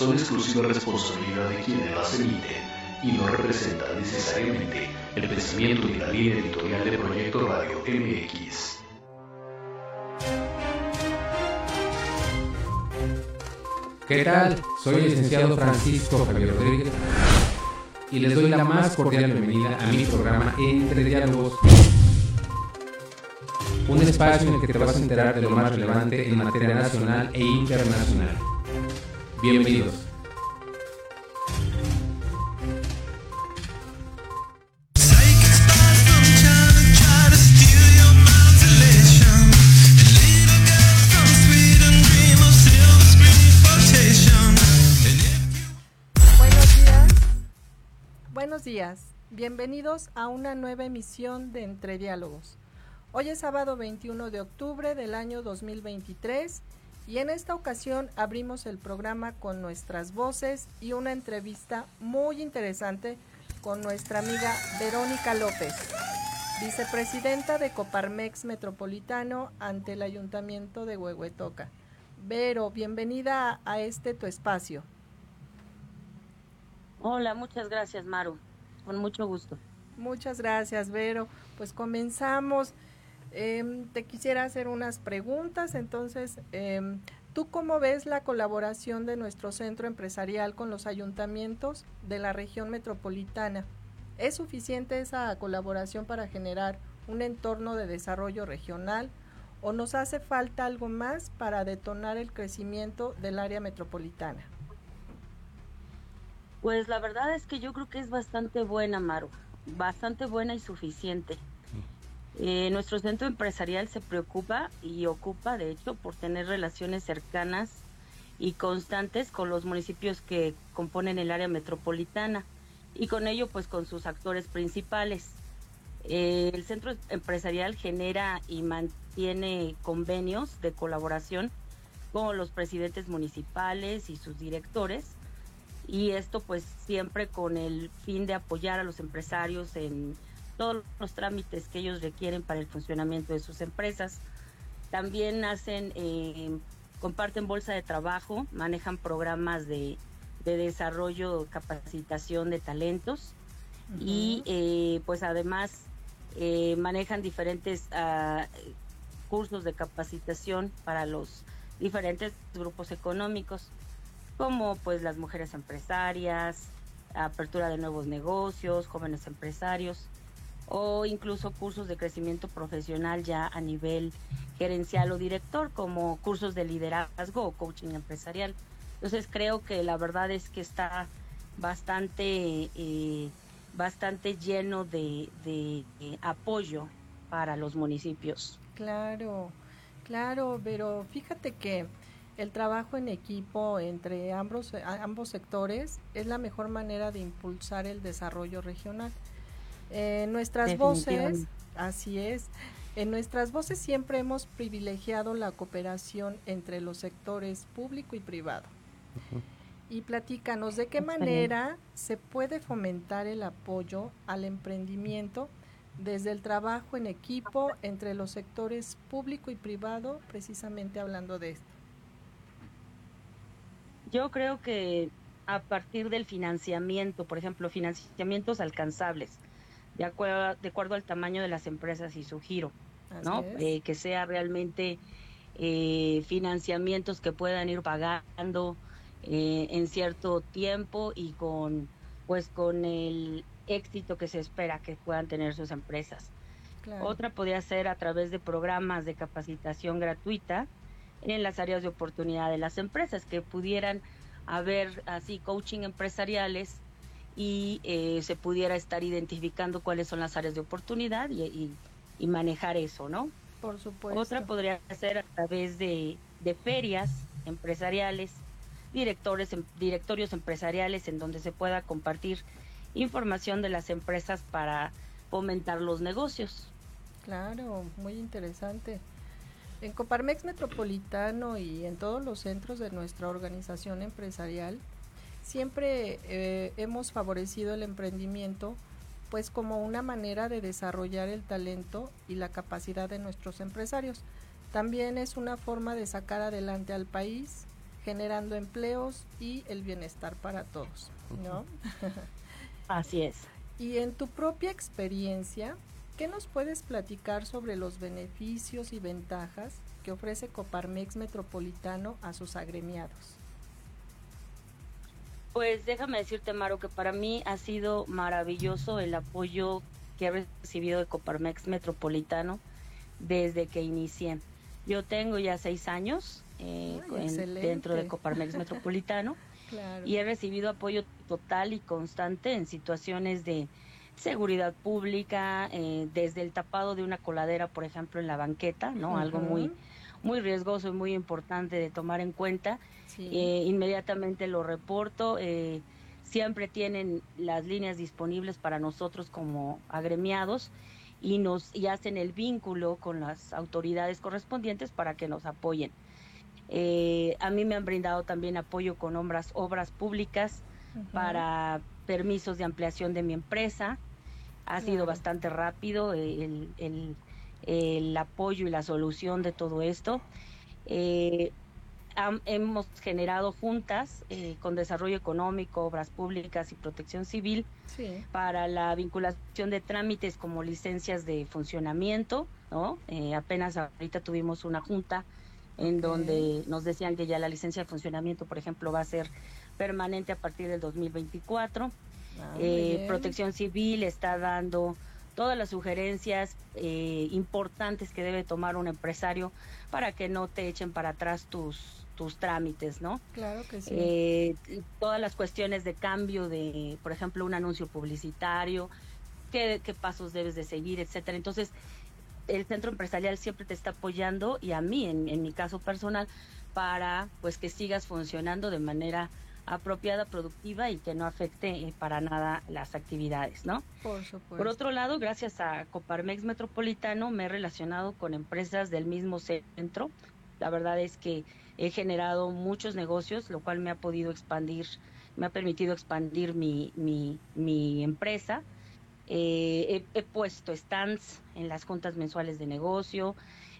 son exclusiva responsabilidad de quienes las emiten y no representan necesariamente el pensamiento y la línea editorial de Proyecto Radio MX. ¿Qué tal? Soy el licenciado Francisco Javier Rodríguez y les doy la más cordial bienvenida a mi programa Entre Diálogos, un espacio en el que te vas a enterar de lo más relevante en materia nacional e internacional. Bienvenidos. Buenos días, bienvenidos a una nueva emisión de Entre Diálogos. Hoy es sábado 21 de octubre del año 2023 y en esta ocasión abrimos el programa con nuestras voces y una entrevista muy interesante con nuestra amiga Verónica López, vicepresidenta de Coparmex Metropolitano ante el Ayuntamiento de Huehuetoca. Vero, bienvenida a este tu espacio. Hola, muchas gracias, Maru. Con mucho gusto. Muchas gracias, Vero. Pues comenzamos. Em, te quisiera hacer unas preguntas. Entonces, em, ¿tú cómo ves la colaboración de nuestro centro empresarial con los ayuntamientos de la región metropolitana? ¿Es suficiente esa colaboración para generar un entorno de desarrollo regional o nos hace falta algo más para detonar el crecimiento del área metropolitana? Pues la verdad es que yo creo que es bastante buena, Maru, bastante buena y suficiente. Eh, nuestro centro empresarial se preocupa y ocupa, de hecho, por tener relaciones cercanas y constantes con los municipios que componen el área metropolitana y con ello, pues, con sus actores principales. Eh, el centro empresarial genera y mantiene convenios de colaboración con los presidentes municipales y sus directores y esto pues siempre con el fin de apoyar a los empresarios en todos los trámites que ellos requieren para el funcionamiento de sus empresas. También hacen, eh, comparten bolsa de trabajo, manejan programas de, de desarrollo, capacitación de talentos y eh, pues además eh, manejan diferentes ah, cursos de capacitación para los diferentes grupos económicos como pues las mujeres empresarias, apertura de nuevos negocios, jóvenes empresarios o incluso cursos de crecimiento profesional ya a nivel gerencial o director, como cursos de liderazgo o coaching empresarial. Entonces creo que la verdad es que está bastante, eh, bastante lleno de, apoyo para los municipios. Claro, claro, pero fíjate que el trabajo en equipo entre ambos, ambos sectores es la mejor manera de impulsar el desarrollo regional. En nuestras voces, así es, en nuestras voces siempre hemos privilegiado la cooperación entre los sectores público y privado. Y platícanos de qué manera se puede fomentar el apoyo al emprendimiento desde el trabajo en equipo entre los sectores público y privado, precisamente hablando de esto. Yo creo que a partir del financiamiento, por ejemplo, financiamientos alcanzables, de acuerdo, de acuerdo al tamaño de las empresas y su giro, ¿no? Eh, que sea realmente eh, financiamientos que puedan ir pagando eh, en cierto tiempo y con pues con el éxito que se espera que puedan tener sus empresas. Otra podría ser a través de programas de capacitación gratuita en las áreas de oportunidad de las empresas, que pudieran haber así coaching empresariales y eh, se pudiera estar identificando cuáles son las áreas de oportunidad y, manejar eso, ¿no? Por supuesto. Otra podría ser a través de, ferias empresariales, directores, em, directorios empresariales en donde se pueda compartir información de las empresas para fomentar los negocios. Claro, muy interesante. En Coparmex Metropolitano y en todos los centros de nuestra organización empresarial, siempre eh, hemos favorecido el emprendimiento pues como una manera de desarrollar el talento y la capacidad de nuestros empresarios. También es una forma de sacar adelante al país, generando empleos y el bienestar para todos, ¿no? Así es. Y en tu propia experiencia, ¿qué nos puedes platicar sobre los beneficios y ventajas que ofrece Coparmex Metropolitano a sus agremiados? Pues déjame decirte, Maro, que para mí ha sido maravilloso el apoyo que he recibido de Coparmex Metropolitano desde que inicié. Yo tengo ya seis años eh, dentro de Coparmex Metropolitano y he recibido apoyo total y constante en situaciones de seguridad pública, eh, desde el tapado de una coladera, por ejemplo, en la banqueta, ¿no? Algo muy muy riesgoso y muy importante de tomar en cuenta. Eh, inmediatamente lo reporto. Eh, siempre tienen las líneas disponibles para nosotros como agremiados y nos y hacen el vínculo con las autoridades correspondientes para que nos apoyen. Eh, a mí me han brindado también apoyo con obras, obras públicas para permisos de ampliación de mi empresa. Ha sido bastante rápido el, el, el apoyo y la solución de todo esto. Eh, hemos generado juntas eh, con desarrollo económico, obras públicas y protección civil para la vinculación de trámites como licencias de funcionamiento, ¿no? Eh, apenas ahorita tuvimos una junta en donde nos decían que ya la licencia de funcionamiento, por ejemplo, va a ser permanente a partir del 2024. Ah, protección civil está dando todas las sugerencias eh, importantes que debe tomar un empresario para que no te echen para atrás tus tus trámites, ¿no? Claro que sí. Eh, todas las cuestiones de cambio de, por ejemplo, un anuncio publicitario, qué, qué pasos debes de seguir, etcétera. Entonces, el centro empresarial siempre te está apoyando y a mí, en, en mi caso personal, para pues que sigas funcionando de manera apropiada, productiva y que no afecte eh, para nada las actividades, ¿no? Por supuesto. Por otro lado, gracias a Coparmex Metropolitano me he relacionado con empresas del mismo centro. La verdad es que he generado muchos negocios, lo cual me ha podido expandir, me ha permitido expandir mi, mi, empresa. Eh, he, puesto stands en las juntas mensuales de negocio,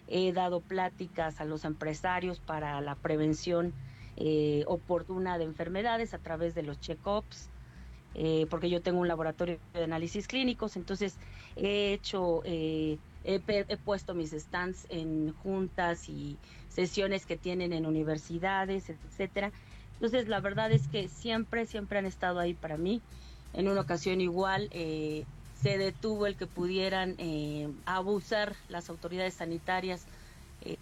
he dado pláticas a los empresarios para la prevención eh, oportuna de enfermedades a través de los check-ups, eh, porque yo tengo un laboratorio de análisis clínicos, entonces he hecho, he, puesto mis stands en juntas y sesiones que tienen en universidades, etcétera. Entonces la verdad es que siempre, siempre han estado ahí para mí. En una ocasión igual se detuvo el que pudieran abusar las autoridades sanitarias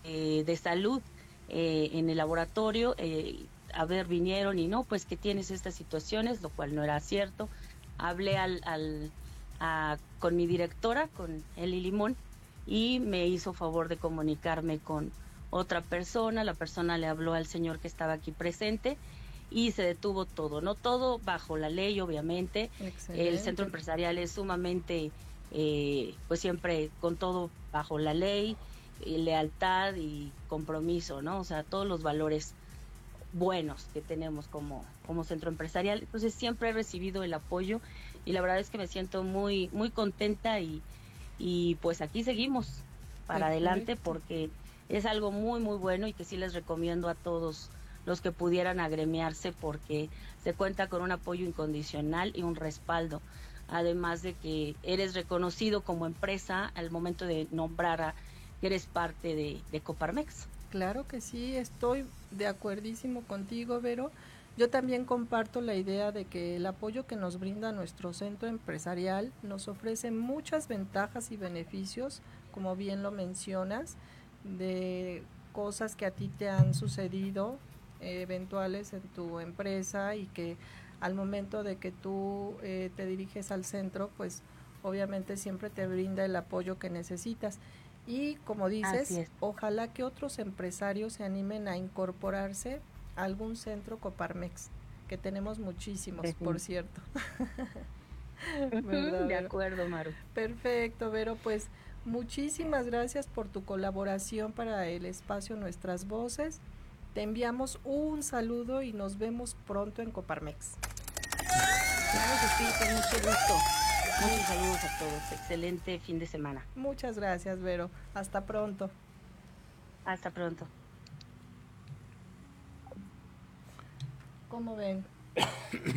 de salud eh, en el laboratorio, eh, a ver, vinieron y no, pues que tienes estas situaciones, lo cual no era cierto. Hablé al, al con mi directora, con Eli Limón, y me hizo favor de comunicarme con otra persona. La persona le habló al señor que estaba aquí presente y se detuvo todo, no todo bajo la ley, obviamente. El centro empresarial es sumamente, eh, pues siempre con todo bajo la ley lealtad y compromiso, ¿no? O sea, todos los valores buenos que tenemos como, como centro empresarial. Entonces siempre he recibido el apoyo y la verdad es que me siento muy, muy contenta y, y pues aquí seguimos para adelante porque es algo muy, muy bueno y que sí les recomiendo a todos los que pudieran agremiarse porque se cuenta con un apoyo incondicional y un respaldo. Además de que eres reconocido como empresa al momento de nombrar a eres parte de, Coparmex. Claro que sí, estoy de acuerdísimo contigo, Vero. Yo también comparto la idea de que el apoyo que nos brinda nuestro centro empresarial nos ofrece muchas ventajas y beneficios, como bien lo mencionas, de cosas que a ti te han sucedido eventuales en tu empresa y que al momento de que tú eh, te diriges al centro, pues obviamente siempre te brinda el apoyo que necesitas. Y como dices, ojalá que otros empresarios se animen a incorporarse a algún centro Coparmex, que tenemos muchísimos, por cierto. de acuerdo, Maru. Perfecto, Vero, pues muchísimas gracias por tu colaboración para el espacio Nuestras Voces. Te enviamos un saludo y nos vemos pronto en Coparmex. Claro que sí, con mucho gusto. Muchos saludos a todos. Excelente fin de semana. Muchas gracias, Vero. Hasta pronto. Hasta pronto. ¿Cómo ven?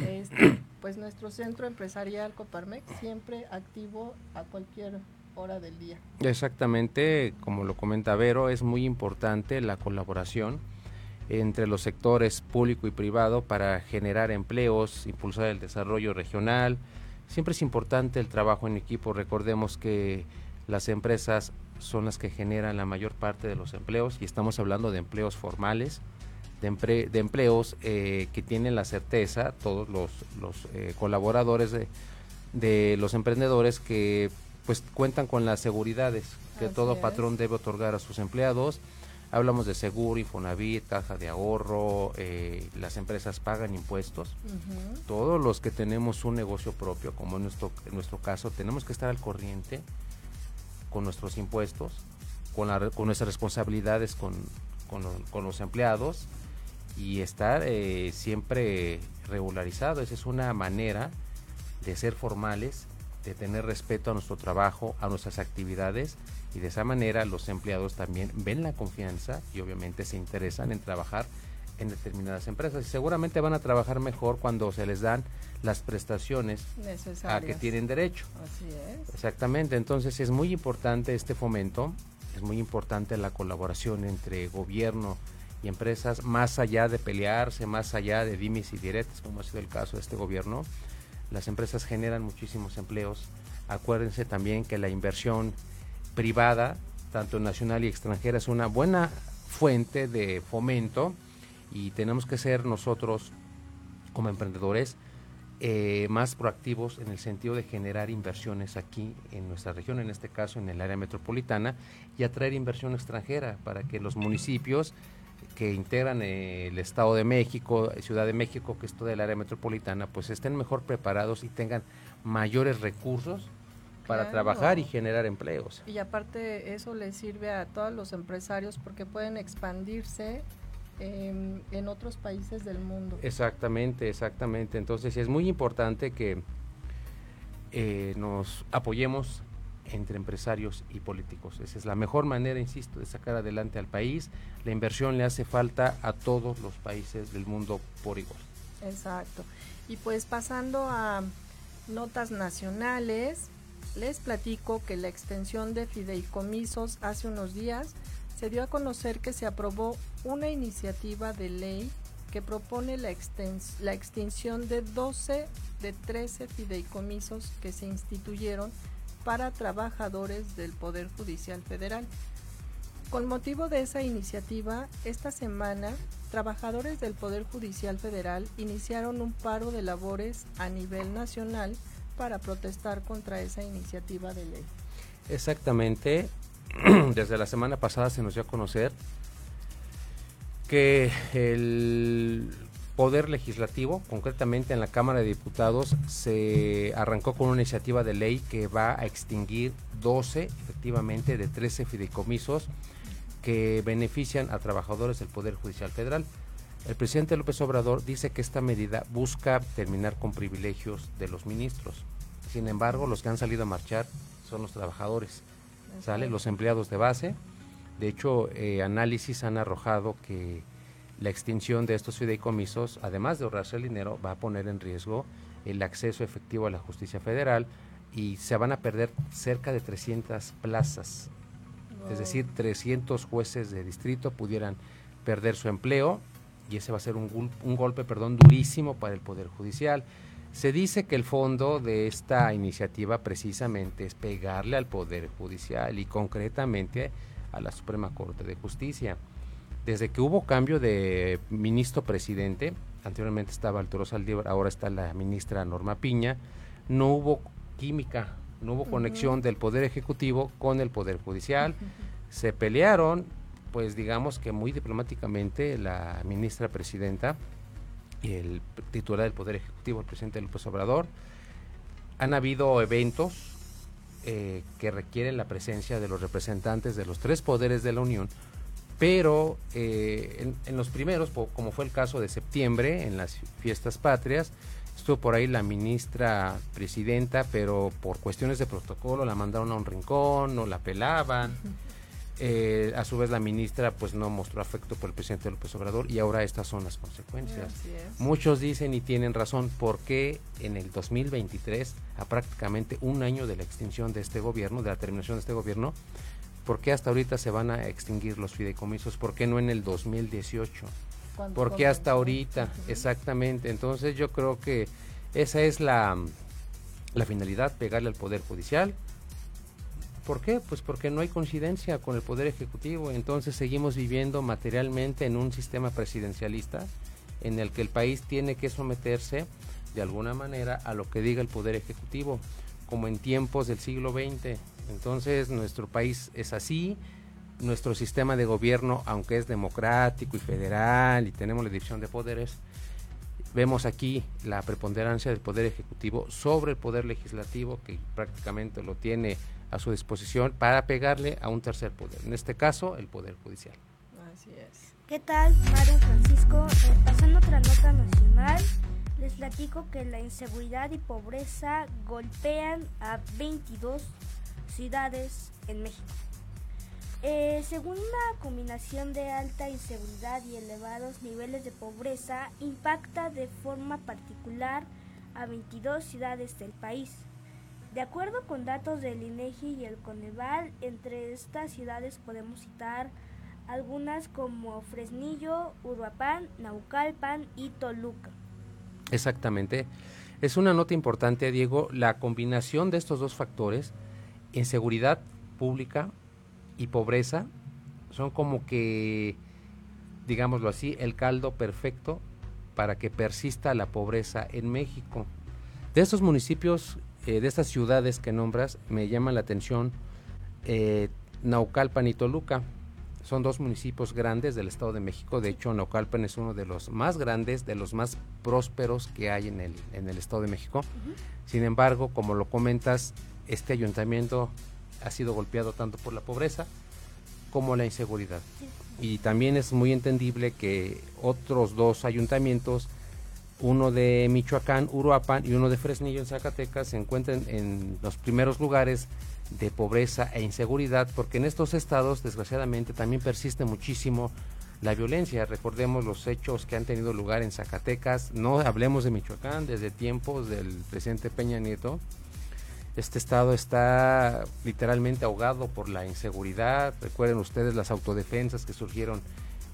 Este, pues nuestro centro empresarial Coparmex siempre activo a cualquier hora del día. Exactamente, como lo comenta Vero, es muy importante la colaboración entre los sectores público y privado para generar empleos, impulsar el desarrollo regional. Siempre es importante el trabajo en equipo. Recordemos que las empresas son las que generan la mayor parte de los empleos y estamos hablando de empleos formales, de, empleos eh, que tienen la certeza, todos los, eh, colaboradores de, los emprendedores que pues cuentan con las seguridades que Así todo es. patrón debe otorgar a sus empleados. Hablamos de seguro, Infonavit, caja de ahorro, eh, las empresas pagan impuestos. Todos los que tenemos un negocio propio, como en nuestro, en nuestro caso, tenemos que estar al corriente con nuestros impuestos, con, la, con nuestras responsabilidades con, con, con los empleados y estar eh, siempre regularizado. Esa es una manera de ser formales, de tener respeto a nuestro trabajo, a nuestras actividades y de esa manera los empleados también ven la confianza y obviamente se interesan en trabajar en determinadas empresas y seguramente van a trabajar mejor cuando se les dan las prestaciones a que tienen derecho. Así es. Exactamente, entonces es muy importante este fomento, es muy importante la colaboración entre gobierno y empresas, más allá de pelearse, más allá de dimes y diretes, como ha sido el caso de este gobierno. Las empresas generan muchísimos empleos. Acuérdense también que la inversión privada, tanto nacional y extranjera, es una buena fuente de fomento y tenemos que ser nosotros como emprendedores eh, más proactivos en el sentido de generar inversiones aquí en nuestra región, en este caso en el área metropolitana, y atraer inversión extranjera para que los municipios que integran el Estado de México, Ciudad de México, que es toda el área metropolitana, pues estén mejor preparados y tengan mayores recursos para Claro. trabajar y generar empleos. Y aparte eso les sirve a todos los empresarios porque pueden expandirse em, en otros países del mundo. Exactamente, exactamente. Entonces es muy importante que eh, nos apoyemos entre empresarios y políticos. Esa es la mejor manera, insisto, de sacar adelante al país. La inversión le hace falta a todos los países del mundo por igual. Exacto. Y pues pasando a notas nacionales, les platico que la extensión de fideicomisos hace unos días se dio a conocer que se aprobó una iniciativa de ley que propone la, la extinción de 12 de 13 fideicomisos que se instituyeron para trabajadores del Poder Judicial Federal. Con motivo de esa iniciativa, esta semana, trabajadores del Poder Judicial Federal iniciaron un paro de labores a nivel nacional para protestar contra esa iniciativa de ley. Exactamente. Desde la semana pasada se nos dio a conocer que el Poder Legislativo, concretamente en la Cámara de Diputados, se arrancó con una iniciativa de ley que va a extinguir 12, efectivamente, de 13 fideicomisos que benefician a trabajadores del Poder Judicial Federal. El presidente López Obrador dice que esta medida busca terminar con privilegios de los ministros. Sin embargo, los que han salido a marchar son los trabajadores, ¿sale? Los empleados de base. De hecho, eh, análisis han arrojado que la extinción de estos fideicomisos, además de ahorrarse el dinero, va a poner en riesgo el acceso efectivo a la justicia federal y se van a perder cerca de 300 plazas. Es decir, 300 jueces de distrito pudieran perder su empleo y ese va a ser un, un golpe perdón, durísimo para el Poder Judicial. Se dice que el fondo de esta iniciativa precisamente es pegarle al Poder Judicial y concretamente a la Suprema Corte de Justicia. Desde que hubo cambio de ministro presidente, anteriormente estaba Arturo Saldívar, ahora está la ministra Norma Piña, no hubo química, no hubo conexión del Poder Ejecutivo con el Poder Judicial. Se pelearon, pues digamos que muy diplomáticamente, la ministra presidenta y el titular del Poder Ejecutivo, el presidente López Obrador. Han habido eventos eh, que requieren la presencia de los representantes de los tres poderes de la Unión, pero eh, en, en los primeros, como fue el caso de septiembre, en las fiestas patrias, Estuvo por ahí la ministra presidenta, pero por cuestiones de protocolo la mandaron a un rincón, no la pelaban. Eh, a su vez la ministra pues no mostró afecto por el presidente López Obrador y ahora estas son las consecuencias. Muchos dicen y tienen razón, ¿por qué en el 2023, a prácticamente un año de la extinción de este gobierno, de la terminación de este gobierno, ¿por qué hasta ahorita se van a extinguir los fideicomisos? ¿Por qué no en el 2018? ¿Por qué hasta ahorita? Exactamente. Entonces yo creo que esa es la, la finalidad, pegarle al Poder Judicial. ¿Por qué? Pues porque no hay coincidencia con el Poder Ejecutivo. Entonces seguimos viviendo materialmente en un sistema presidencialista en el que el país tiene que someterse de alguna manera a lo que diga el Poder Ejecutivo, como en tiempos del siglo XX. Entonces nuestro país es así, nuestro sistema de gobierno, aunque es democrático y federal y tenemos la división de poderes, vemos aquí la preponderancia del poder ejecutivo sobre el poder legislativo, que prácticamente lo tiene a su disposición para pegarle a un tercer poder, en este caso el poder judicial. Así es. ¿Qué tal, Mario Francisco? Eh, pasando otra nota nacional, les platico que la inseguridad y pobreza golpean a 22 ciudades en México. Eh, según una combinación de alta inseguridad y elevados niveles de pobreza, impacta de forma particular a 22 ciudades del país. De acuerdo con datos del INEGI y el Coneval, entre estas ciudades podemos citar algunas como Fresnillo, Uruapan, Naucalpan y Toluca. Exactamente. Es una nota importante, Diego, la combinación de estos dos factores, inseguridad pública y pobreza son como que, digámoslo así, el caldo perfecto para que persista la pobreza en México. De estos municipios, eh, de estas ciudades que nombras, me llama la atención eh, Naucalpan y Toluca. Son dos municipios grandes del Estado de México. De hecho, Naucalpan es uno de los más grandes, de los más prósperos que hay en el, en el Estado de México. Sin embargo, como lo comentas, este ayuntamiento ha sido golpeado tanto por la pobreza como la inseguridad. Y también es muy entendible que otros dos ayuntamientos, uno de Michoacán, Uruapan y uno de Fresnillo en Zacatecas, se encuentren en los primeros lugares de pobreza e inseguridad, porque en estos estados, desgraciadamente, también persiste muchísimo la violencia. Recordemos los hechos que han tenido lugar en Zacatecas, no hablemos de Michoacán, desde tiempos del presidente Peña Nieto, este estado está literalmente ahogado por la inseguridad. Recuerden ustedes las autodefensas que surgieron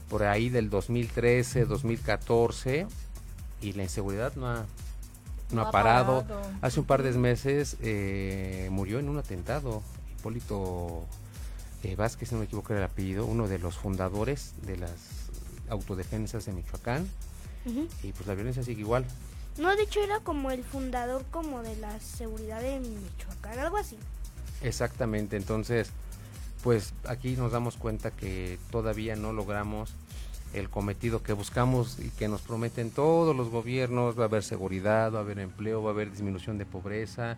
por ahí del 2013, 2014 y la inseguridad no ha, no, ha parado. Hace un par de meses eh, murió en un atentado Hipólito eh, Vázquez, si no me equivoco era el apellido, uno de los fundadores de las autodefensas de Michoacán. Y pues la violencia sigue igual. No, de hecho era como el fundador como de la seguridad de Michoacán, algo así. Exactamente, entonces, pues aquí nos damos cuenta que todavía no logramos el cometido que buscamos y que nos prometen todos los gobiernos, va a haber seguridad, va a haber empleo, va a haber disminución de pobreza.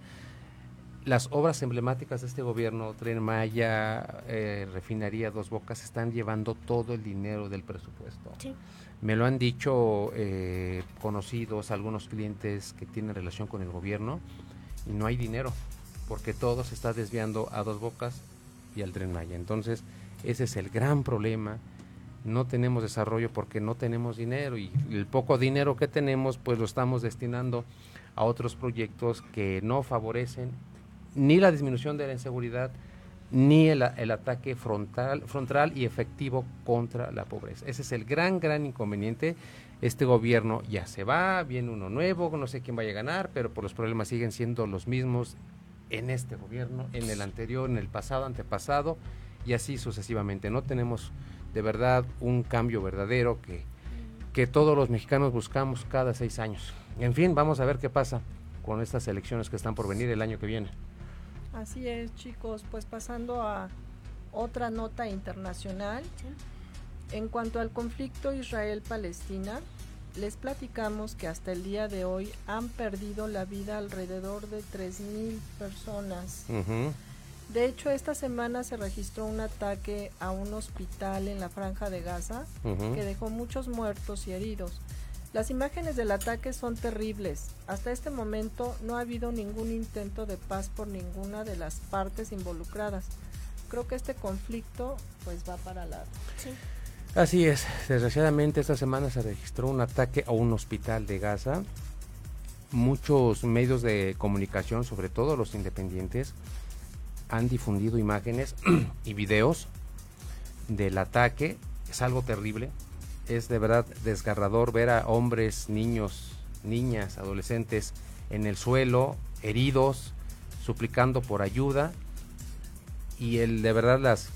Las obras emblemáticas de este gobierno, Tren Maya, eh, Refinería Dos Bocas, están llevando todo el dinero del presupuesto. Sí. Me lo han dicho eh, conocidos, algunos clientes que tienen relación con el gobierno y no hay dinero porque todo se está desviando a dos bocas y al tren Maya. Entonces, ese es el gran problema. No tenemos desarrollo porque no tenemos dinero y el poco dinero que tenemos pues lo estamos destinando a otros proyectos que no favorecen ni la disminución de la inseguridad, ni el, ataque frontal, frontal y efectivo contra la pobreza. Ese es el gran, gran inconveniente. Este gobierno ya se va, viene uno nuevo, no sé quién vaya a ganar, pero por los problemas siguen siendo los mismos en este gobierno, en el anterior, en el pasado, antepasado, y así sucesivamente. No tenemos de verdad un cambio verdadero que, que todos los mexicanos buscamos cada seis años. En fin, vamos a ver qué pasa con estas elecciones que están por venir el año que viene. Así es, chicos, pues pasando a otra nota internacional. En cuanto al conflicto Israel-Palestina, les platicamos que hasta el día de hoy han perdido la vida alrededor de 3.000 personas. De hecho, esta semana se registró un ataque a un hospital en la franja de Gaza que dejó muchos muertos y heridos. Las imágenes del ataque son terribles. Hasta este momento no ha habido ningún intento de paz por ninguna de las partes involucradas. Creo que este conflicto pues va para largo. Sí. Así es, desgraciadamente esta semana se registró un ataque a un hospital de Gaza. Muchos medios de comunicación, sobre todo los independientes, han difundido imágenes y videos del ataque. Es algo terrible. Es de verdad desgarrador ver a hombres, niños, niñas, adolescentes en el suelo, heridos, suplicando por ayuda. Y el de verdad las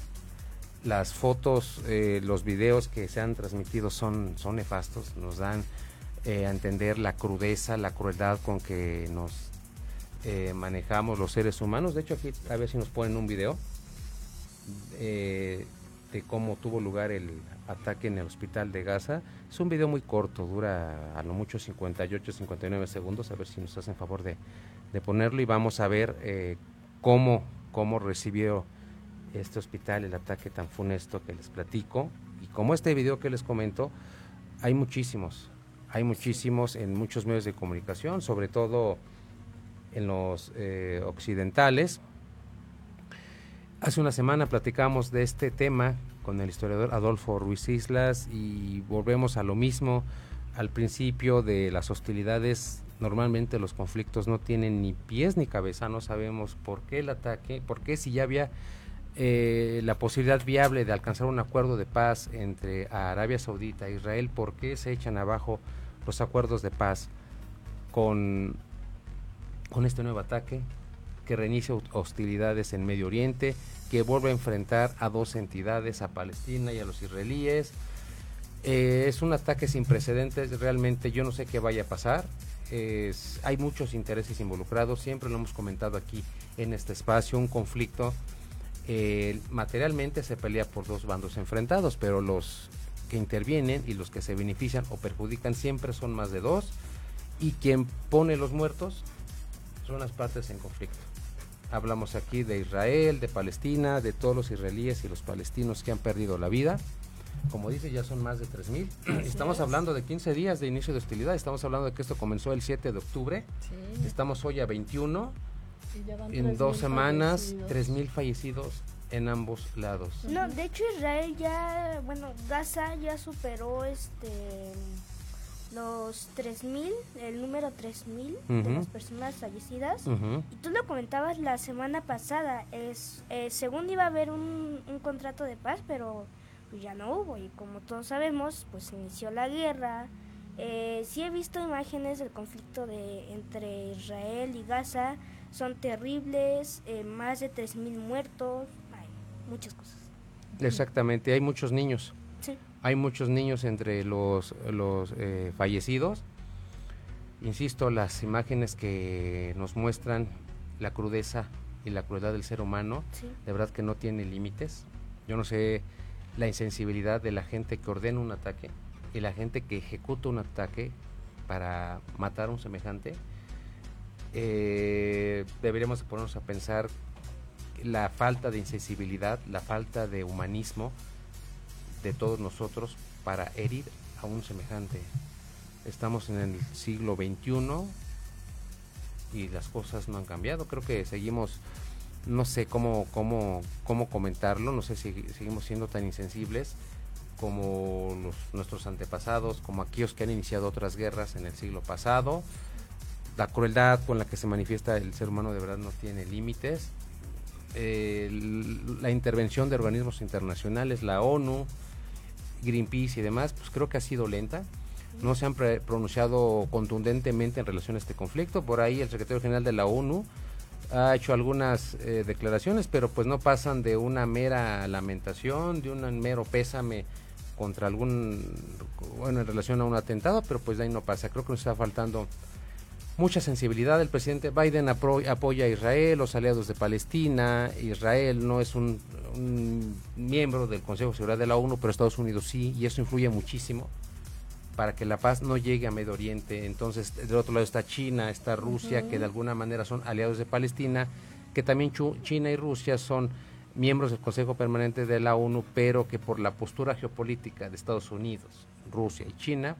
las fotos, eh, los videos que se han transmitido son, son nefastos, nos dan eh, a entender la crudeza, la crueldad con que nos eh, manejamos los seres humanos. De hecho, aquí a ver si nos ponen un video de cómo tuvo lugar el ataque en el hospital de Gaza. Es un video muy corto, dura a lo mucho 58, 59 segundos. A ver si nos hacen favor de, de ponerlo y vamos a ver cómo, cómo recibió este hospital, el ataque tan funesto que les platico. Y como este video que les comento, hay muchísimos, hay muchísimos en muchos medios de comunicación, sobre todo en los eh, occidentales. Hace una semana platicamos de este tema con el historiador Adolfo Ruiz Islas y volvemos a lo mismo. Al principio de las hostilidades, normalmente los conflictos no tienen ni pies ni cabeza, no sabemos por qué el ataque, por qué si ya había eh, la posibilidad viable de alcanzar un acuerdo de paz entre Arabia Saudita e Israel, ¿por qué se echan abajo los acuerdos de paz con, con este nuevo ataque que reinicia hostilidades en Medio Oriente, que vuelve a enfrentar a dos entidades, a Palestina y a los israelíes? Eh, es un ataque sin precedentes, realmente yo no sé qué vaya a pasar. hay muchos intereses involucrados, siempre lo hemos comentado aquí en este espacio, un conflicto eh, materialmente se pelea por dos bandos enfrentados, pero los que intervienen y los que se benefician o perjudican siempre son más de dos y quien pone los muertos son las partes en conflicto. Hablamos aquí de Israel, de Palestina, de todos los israelíes y los palestinos que han perdido la vida. Como dice, ya son más de 3.000. Estamos hablando de 15 días de inicio de hostilidad. Estamos hablando de que esto comenzó el 7 de octubre. Estamos hoy a 21 en dos semanas, 3.000 fallecidos en ambos lados. No, de hecho Israel ya, bueno, Gaza ya superó este los 3.000, el número 3.000 de las personas fallecidas. Y tú lo comentabas la semana pasada, es eh, según iba a haber un, un contrato de paz, pero pues ya no hubo. Y como todos sabemos, pues inició la guerra. Eh, sí he visto imágenes del conflicto de entre Israel y Gaza son terribles, eh, más de 3.000 muertos, hay muchas cosas. Exactamente, hay muchos niños. Sí. Hay muchos niños entre los, los eh, fallecidos. Insisto, las imágenes que nos muestran la crudeza y la crueldad del ser humano, de verdad que no tiene límites. Yo no sé la insensibilidad de la gente que ordena un ataque y la gente que ejecuta un ataque para matar a un semejante eh, deberíamos ponernos a pensar la falta de insensibilidad, la falta de humanismo de todos nosotros para herir a un semejante. Estamos en el siglo XXI y las cosas no han cambiado. Creo que seguimos, no sé cómo, cómo, cómo comentarlo, no sé si seguimos siendo tan insensibles como nuestros antepasados, como aquellos que han iniciado otras guerras en el siglo pasado la crueldad con la que se manifiesta el ser humano de verdad no tiene límites. la intervención de organismos internacionales, la ONU, Greenpeace y demás, pues creo que ha sido lenta. No se han pronunciado contundentemente en relación a este conflicto. Por ahí el secretario general de la ONU ha hecho algunas eh, declaraciones, pero pues no pasan de una mera lamentación, de un mero pésame contra algún, bueno, en relación a un atentado, pero pues de ahí no pasa. Creo que nos está faltando mucha sensibilidad. El presidente Biden apoya a Israel, los aliados de Palestina. Israel no es un, miembro del Consejo de Seguridad de la ONU, pero Estados Unidos sí, y eso influye muchísimo para que la paz no llegue a Medio Oriente. Entonces, del otro lado está China, está Rusia, que de alguna manera son aliados de Palestina, que también China y Rusia son miembros del Consejo Permanente de la ONU, pero que por la postura geopolítica de Estados Unidos, Rusia y China,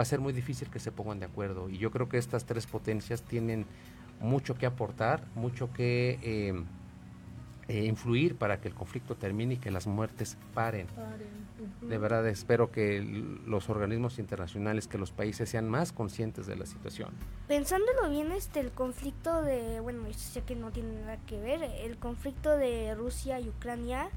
va a ser muy difícil que se pongan de acuerdo. Y yo creo que estas tres potencias tienen mucho que aportar, mucho que eh, eh, influir para que el conflicto termine y que las muertes paren. De verdad espero que los organismos internacionales, que los países sean más conscientes de la situación. Pensándolo bien, este, el conflicto de, bueno, sé que no tiene nada que ver, el conflicto de Rusia y Ucrania,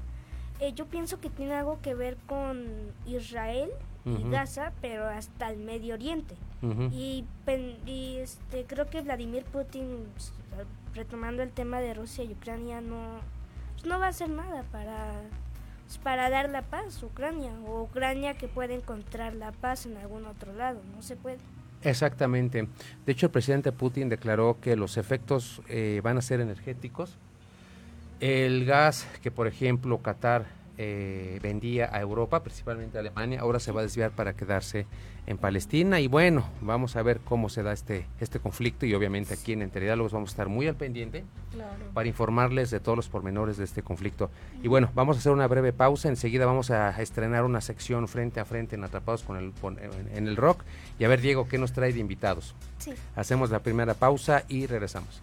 eh, yo pienso que tiene algo que ver con Israel y Gaza, pero hasta el Medio Oriente. Y, este, creo que Vladimir Putin, retomando el tema de Rusia y Ucrania, no, pues, no va a hacer nada para, pues, para dar la paz a Ucrania, o Ucrania que puede encontrar la paz en algún otro lado, no se puede. Exactamente. De hecho, el presidente Putin declaró que los efectos eh, van a ser energéticos. El gas que, por ejemplo, Qatar eh, vendía a Europa, principalmente a Alemania, ahora se va a desviar para quedarse en Palestina y bueno, vamos a ver cómo se da este, este conflicto y obviamente aquí en Entre Diálogos vamos a estar muy al pendiente para informarles de todos los pormenores de este conflicto. Y bueno, vamos a hacer una breve pausa, enseguida vamos a estrenar una sección frente a frente en Atrapados con el, en el Rock y a ver Diego qué nos trae de invitados. Hacemos la primera pausa y regresamos.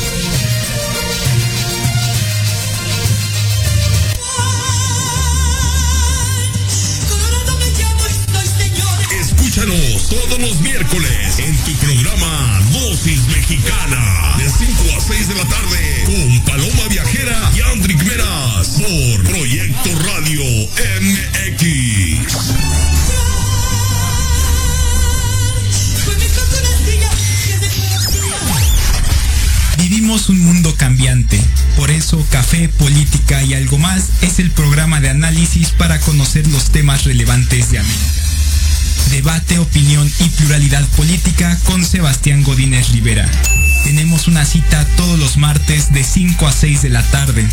Escúchanos todos los miércoles en tu programa Dosis Mexicana de 5 a 6 de la tarde con Paloma Viajera y Andrick Meras por Proyecto Radio MX. Vivimos un mundo cambiante, por eso Café, Política y algo más es el programa de análisis para conocer los temas relevantes de América debate, opinión y pluralidad política con Sebastián Godínez Rivera. Tenemos una cita todos los martes de 5 a 6 de la tarde,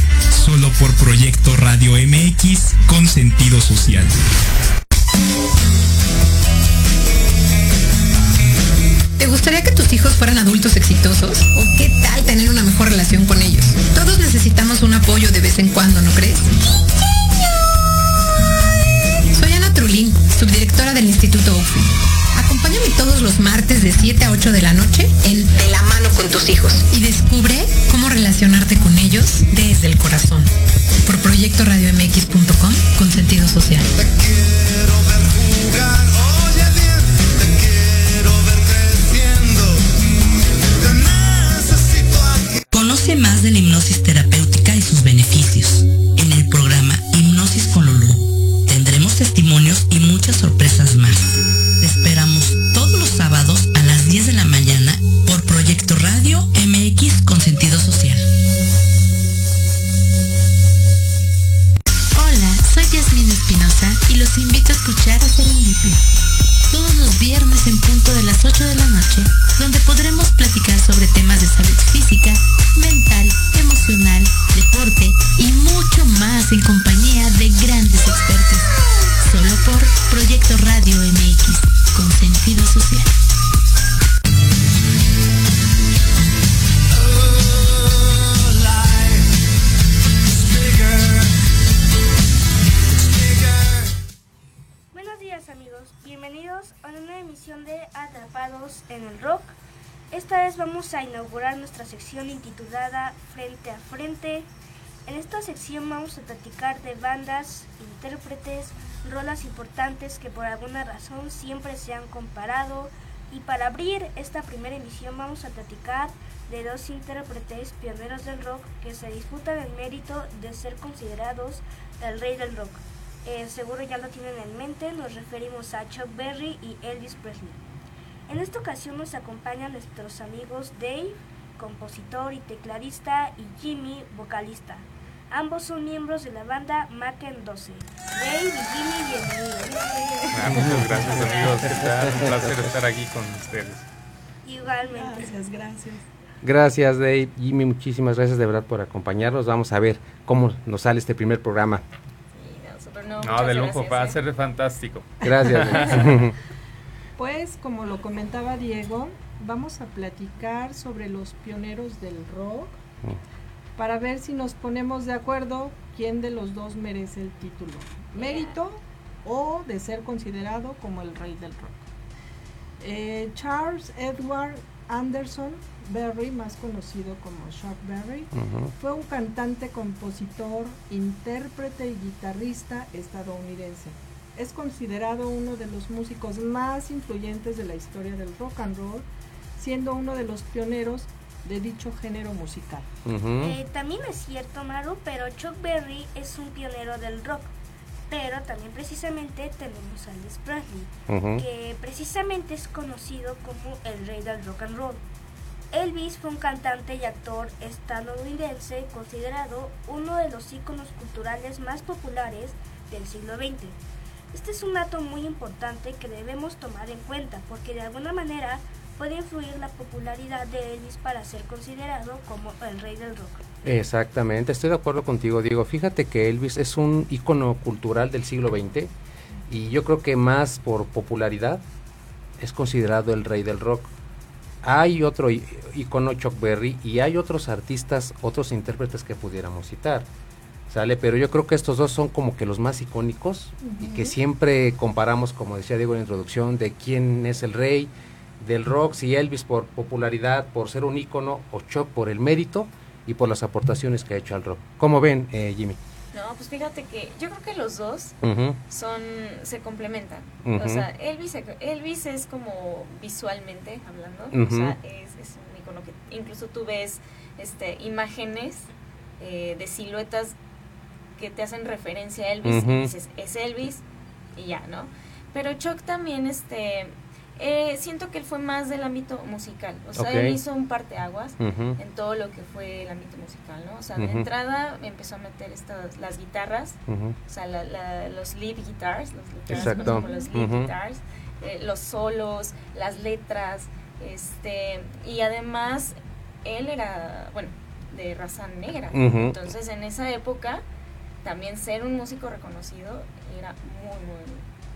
solo por Proyecto Radio MX con sentido social. ¿Te gustaría que tus hijos fueran adultos exitosos? ¿O qué tal tener una mejor relación con ellos? Todos necesitamos un apoyo de vez en cuando, ¿no crees? Del Instituto UFI. Acompáñame todos los martes de 7 a 8 de la noche en De la mano con tus hijos y descubre cómo relacionarte con ellos desde el corazón. Por proyectoradiomx.com con sentido social. Conoce más de la 8 sección vamos a platicar de bandas, intérpretes, rolas importantes que por alguna razón siempre se han comparado. Y para abrir esta primera emisión vamos a platicar de dos intérpretes pioneros del rock que se disputan el mérito de ser considerados el rey del rock. Eh, seguro ya lo tienen en mente, nos referimos a Chuck Berry y Elvis Presley. En esta ocasión nos acompañan nuestros amigos Dave, compositor y tecladista, y Jimmy, vocalista. Ambos son miembros de la banda Macken 12. Dave y Jimmy, bienvenidos. Ah, muchas gracias amigos, Un placer estar aquí con ustedes. Igualmente. Gracias, gracias. Gracias Dave, Jimmy, muchísimas gracias de verdad por acompañarnos. Vamos a ver cómo nos sale este primer programa. No, No, muchas de lujo, gracias, va a ¿eh? ser fantástico. Gracias. Pues como lo comentaba Diego, vamos a platicar sobre los pioneros del rock para ver si nos ponemos de acuerdo quién de los dos merece el título, mérito o de ser considerado como el rey del rock. Eh, Charles Edward Anderson Berry, más conocido como Chuck Berry, fue un cantante, compositor, intérprete y guitarrista estadounidense. Es considerado uno de los músicos más influyentes de la historia del rock and roll, siendo uno de los pioneros de dicho género musical. Eh, también es cierto, Maru, pero Chuck Berry es un pionero del rock. Pero también precisamente tenemos a Elvis Presley, que precisamente es conocido como el rey del rock and roll. Elvis fue un cantante y actor estadounidense considerado uno de los íconos culturales más populares del siglo XX. Este es un dato muy importante que debemos tomar en cuenta porque de alguna manera puede influir la popularidad de Elvis para ser considerado como el rey del rock. Exactamente, estoy de acuerdo contigo, Diego. Fíjate que Elvis es un ícono cultural del siglo XX y yo creo que más por popularidad es considerado el rey del rock. Hay otro ícono Chuck Berry y hay otros artistas, otros intérpretes que pudiéramos citar. ¿Sale? Pero yo creo que estos dos son como que los más icónicos y que siempre comparamos, como decía Diego en la introducción, de quién es el rey del rock, si Elvis por popularidad, por ser un ícono, o Chuck por el mérito y por las aportaciones que ha hecho al rock. ¿Cómo ven, eh, Jimmy? No, pues fíjate que yo creo que los dos son se complementan. O sea, Elvis, Elvis es como visualmente hablando, o sea, es, es un icono que incluso tú ves este imágenes eh, de siluetas que te hacen referencia a Elvis y dices, es Elvis y ya, ¿no? Pero Chuck también, este, eh, siento que él fue más del ámbito musical, o sea, él hizo un parteaguas Ujú. en todo lo que fue el ámbito musical, ¿no? O sea, de entrada empezó a meter estas, las guitarras, o sea, la- la- los lead guitars, los como los lead guitars, eh, los solos, las letras, este, y además él era, bueno, de raza negra, entonces en esa época también ser un músico reconocido era muy, muy,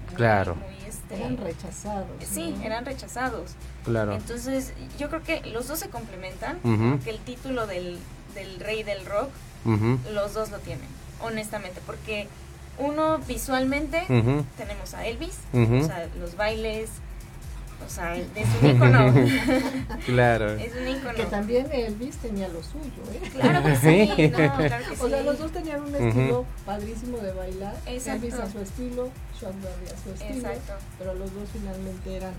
muy- Claro. muy, Eran rechazados. Sí, ¿no? eran rechazados. Claro. Entonces, yo creo que los dos se complementan, porque el título del, del rey del rock, los dos lo tienen, honestamente, porque uno visualmente tenemos a Elvis, o sea, los bailes, o sea, es un ícono. Claro. es un ícono. Que también Elvis tenía lo suyo, ¿eh? Claro que sí, no, claro que O sea, sí. los dos tenían un estilo padrísimo de bailar. Exacto. Elvis a su estilo, Berry a su estilo. Exacto. Pero los dos finalmente eran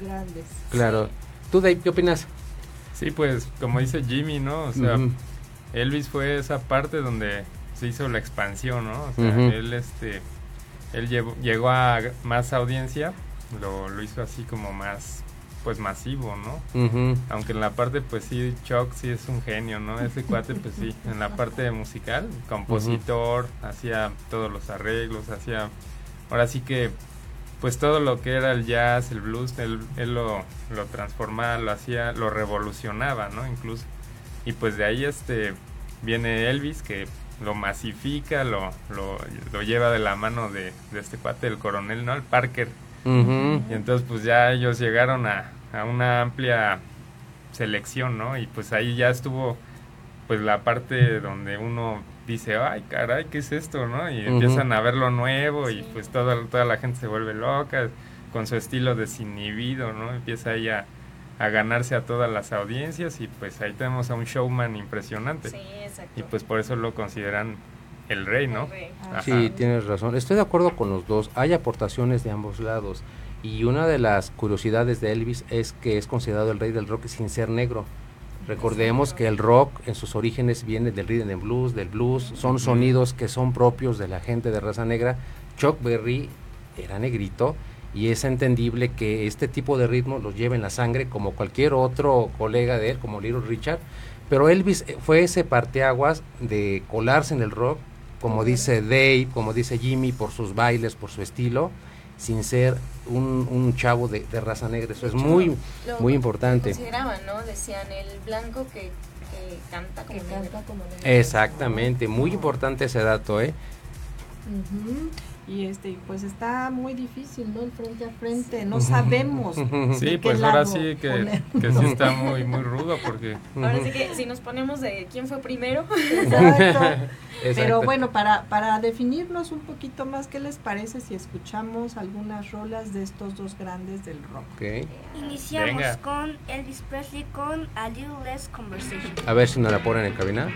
grandes. Claro. ¿Tú, Dave, qué opinas? Sí, pues como dice Jimmy, ¿no? O sea. Elvis fue esa parte donde se hizo la expansión, ¿no? O sea, él este él llevó- llegó a más audiencia, lo, lo hizo así como más pues masivo, ¿no? Aunque en la parte pues sí Chuck sí es un genio, ¿no? Ese cuate pues sí, en la parte musical, compositor, hacía todos los arreglos, hacía ahora sí que pues todo lo que era el jazz, el blues, él, él lo, lo transformaba, lo hacía, lo revolucionaba, ¿no? Incluso. Y pues de ahí este viene Elvis que lo masifica, lo, lo, lo lleva de la mano de, de este cuate, el coronel, ¿no? El Parker. Ujú. Y entonces pues ya ellos llegaron a, a una amplia selección, ¿no? Y pues ahí ya estuvo pues la parte donde uno dice, ay caray, ¿qué es esto, no? Y empiezan a ver lo nuevo y pues toda, toda la gente se vuelve loca con su estilo desinhibido, ¿no? Empieza ahí a, a ganarse a todas las audiencias y pues ahí tenemos a un showman impresionante. Sí, exacto. Y pues por eso lo consideran el rey, ¿no? El rey. Ajá. Sí, tienes razón. Estoy de acuerdo con los dos. Hay aportaciones de ambos lados. Y una de las curiosidades de Elvis es que es considerado el rey del rock sin ser negro. Recordemos que el rock en sus orígenes viene del rhythm and blues, del blues, son sonidos que son propios de la gente de raza negra. Chuck Berry era negrito y es entendible que este tipo de ritmo los lleva en la sangre como cualquier otro colega de él, como Little Richard. Pero Elvis fue ese parteaguas de colarse en el rock, como dice Dave, como dice Jimmy, por sus bailes, por su estilo, sin ser un, un chavo de, de raza negra. Eso es muy, Lo muy importante. Consideraban, ¿no? Decían el blanco que, que canta como Que negro. canta como negro. Exactamente, muy importante ese dato, ¿eh? Y este pues está muy difícil no el frente a frente no sabemos sí pues ahora sí que, que, sí está muy muy rudo porque ahora sí que si nos ponemos de quién fue primero. Exacto. pero bueno para para definirnos un poquito más qué les parece si escuchamos algunas rolas de estos dos grandes del rock okay. iniciamos con Elvis Presley con A Little Less Conversation. A ver si nos la ponen en cabina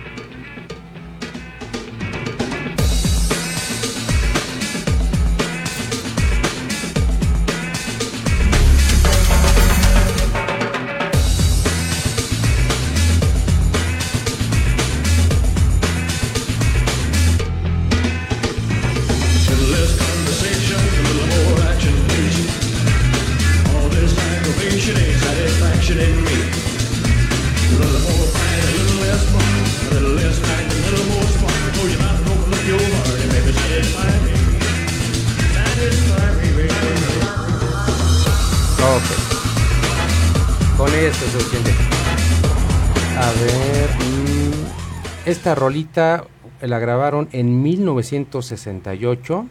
rolita la grabaron en 1968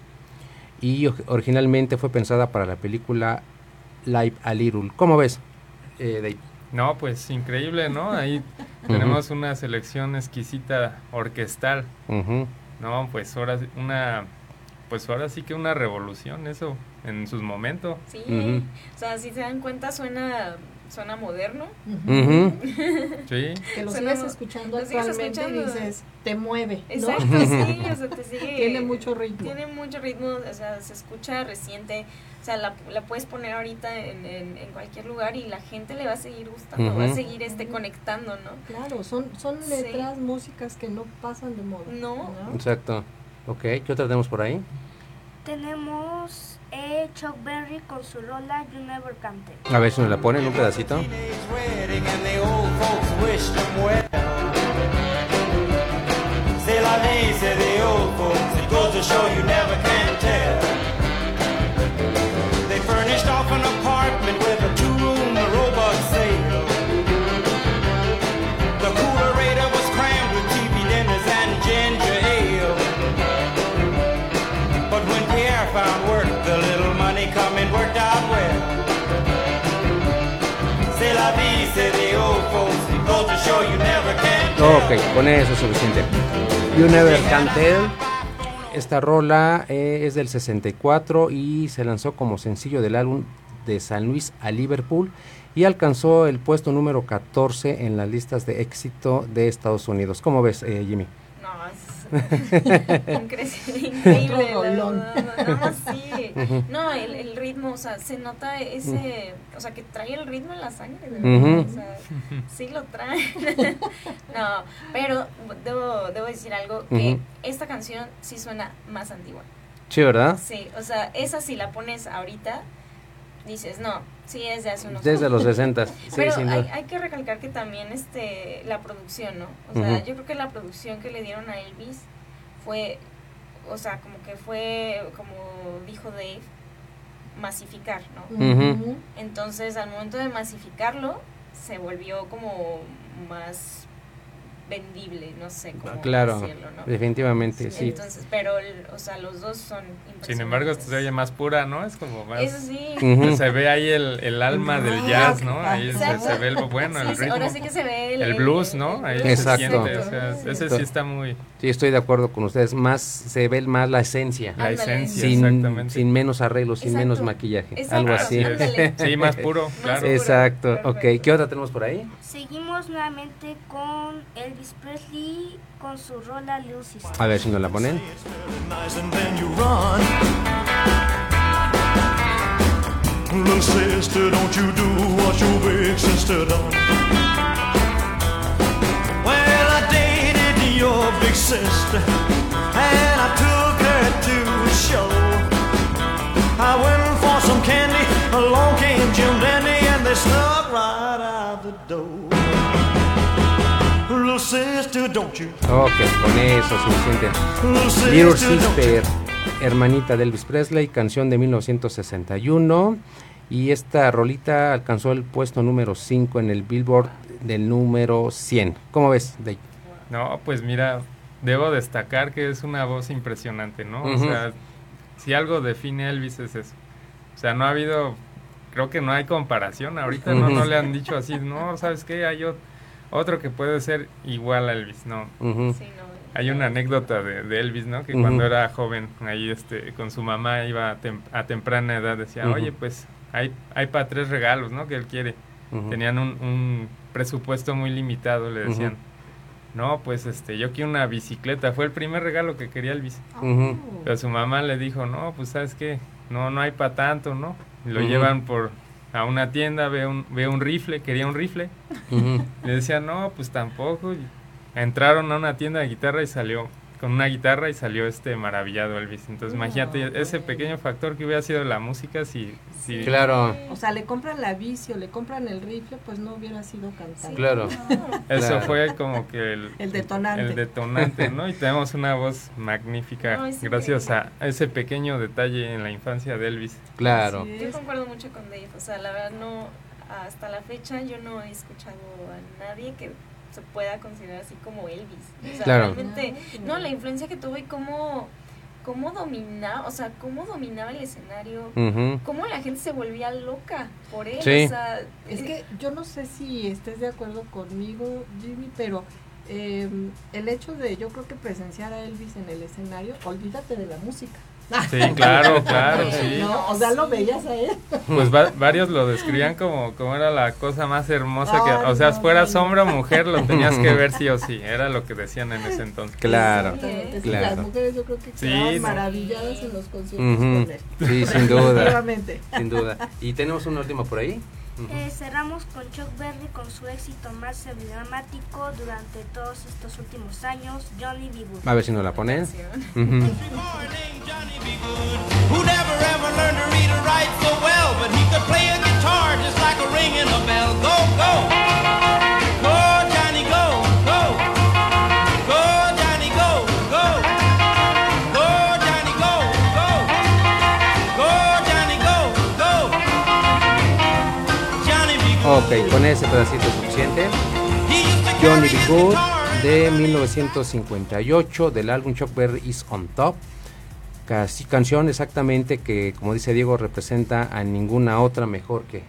y originalmente fue pensada para la película Live a Little. ¿Cómo ves, eh, No, pues increíble, ¿no? Ahí tenemos una selección exquisita orquestal. No, pues ahora una pues ahora sí que una revolución eso en sus momentos. Sí, o sea, si se dan cuenta suena suena moderno. sí. Que lo sigues escuchando actualmente y dices, te mueve. Exacto, sí, o sea, te sigue. Tiene mucho ritmo. Tiene mucho ritmo, o sea, se escucha reciente. O sea, la, la puedes poner ahorita en, en, cualquier lugar y la gente le va a seguir gustando, va a seguir este conectando, ¿no? Claro, son, son letras, músicas que no pasan de moda. No. Exacto. Ok, ¿qué otra tenemos por ahí? Tenemos eh, Chuck Berry con su rola You Never Can A ver si nos la ponen un pedacito. Ok, con eso es suficiente. You Never Can Tell. Esta rola eh, es del 64 y se lanzó como sencillo del álbum de San Luis a Liverpool y alcanzó el puesto número 14 en las listas de éxito de Estados Unidos. ¿Cómo ves, eh, Jimmy? increíble. no, sí. No, el, el, ritmo, o sea, se nota ese, o sea, que trae el ritmo en la sangre, o sea, sí lo trae. no, pero debo, debo decir algo, que esta canción sí suena más antigua. Sí, ¿verdad? Sí, o sea, esa si la pones ahorita, dices, no, sí es de hace unos Desde los 60. Sí, Pero hay, hay, que recalcar que también este la producción, ¿no? O sea, yo creo que la producción que le dieron a Elvis fue, o sea, como que fue, como dijo Dave, masificar, ¿no? Entonces, al momento de masificarlo, se volvió como más vendible, no sé cómo claro, decirlo, ¿no? definitivamente, sí. Entonces, pero, o sea, los dos son Sin embargo, esto se oye más pura, ¿no? Es como más... Eso sí. Se ve ahí el, el alma del jazz, ¿no? Ahí se, se, ve lo bueno, el ritmo. Ahora sí que se ve el... El blues, ¿no? Ahí Exacto. Se siente, o sea, ese sí está muy... Sí, estoy de acuerdo con ustedes. Más, se ve más la esencia. La esencia, sin, exactamente. Sin menos arreglos, sin menos maquillaje. Exacto. Algo así. Sí, más puro, claro. Exacto. Ok, ¿qué otra tenemos por ahí? Seguimos nuevamente con Elvis Presley con su rola Little Sister. A ver si nos la ponen. Little sister, don't you do what your big sister done. Well, I dated your big sister, and I took her to a show. I went for some candy, along came Jim Dandy, and they snuck right out the door. Ok, con eso es suficiente. Little Sister, hermanita de Elvis Presley, canción de 1961. Y esta rolita alcanzó el puesto número 5 en el Billboard del número 100. ¿Cómo ves, Dave? No, pues mira, debo destacar que es una voz impresionante, ¿no? O sea, si algo define a Elvis es eso. O sea, no ha habido, creo que no hay comparación. Ahorita no, no le han dicho así, no, ¿sabes qué? Hay otro que puede ser igual a Elvis, no. Hay una anécdota de, Elvis, ¿no? Que cuando era joven, ahí este, con su mamá iba a, temprana edad, decía, oye, pues hay, hay para tres regalos, ¿no? Que él quiere. Tenían un, presupuesto muy limitado, le decían. No, pues este, yo quiero una bicicleta. Fue el primer regalo que quería Elvis. Pero su mamá le dijo, no, pues sabes qué, no, no hay para tanto, ¿no? lo llevan por a una tienda, ve un, ve un rifle, quería un rifle. Le decía, no, pues tampoco. entraron a una tienda de guitarra y salió con una guitarra y salió este maravillado Elvis. Entonces, imagínate ese pequeño factor que hubiera sido la música si, si... Claro. O sea, le compran la bici o le compran el rifle, pues no hubiera sido cantante. Claro. Eso fue como que el, el detonante. El detonante, ¿no? Y tenemos una voz magnífica gracias a ese pequeño detalle en la infancia de Elvis. Claro. Yo concuerdo mucho con Dave, o sea, la verdad no hasta la fecha yo no he escuchado a nadie que se pueda considerar así como Elvis. O sea, claro. realmente, no, la influencia que tuvo y cómo, cómo dominaba, o sea, cómo dominaba el escenario, cómo la gente se volvía loca por él. O sea, es que yo no sé si estés de acuerdo conmigo, Jimmy, pero eh, el hecho de yo creo que presenciar a Elvis en el escenario, olvídate de la música. Sí, claro, claro, sí. o sea, lo veías a él. Pues varios lo describían como, como era la cosa más hermosa que, o sea, fuera sombra o mujer, lo tenías que ver sí o sí, era lo que decían en ese entonces. Claro, claro. Las mujeres yo creo que quedaban maravilladas en los conciertos con él. Sí, sin duda. sin duda. ¿Y tenemos un último por ahí? Eh, cerramos con Chuck Berry con su éxito más emblemático durante todos estos últimos años, Johnny B. A ver si nos la ponen. Ese pedacito es suficiente. Johnny B. Good de 1958 del álbum Chuck Berry is on Top. Casi, canción exactamente que, como dice Diego, representa a ninguna otra mejor que,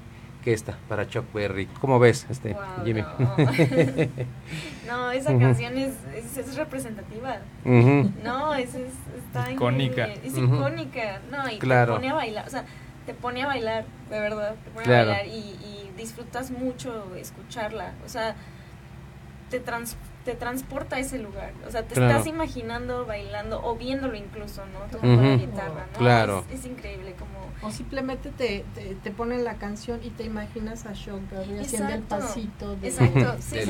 que esta para Chuck Berry. ¿Cómo ves, este, Jimmy? No. esa canción es, es, representativa. No, es, es está icónica. Es icónica. No, y claro. te pone a bailar. O sea, te pone a bailar, de verdad. Te pone a bailar y, y disfrutas mucho escucharla, o sea, te, trans, te transporta a ese lugar, o sea, te estás imaginando bailando o viéndolo incluso, ¿no? Tocando la guitarra, ¿no? Claro. Es, increíble como... O simplemente te, te, ponen la canción y te imaginas a Shock haciendo el pasito. Exacto, sí, del,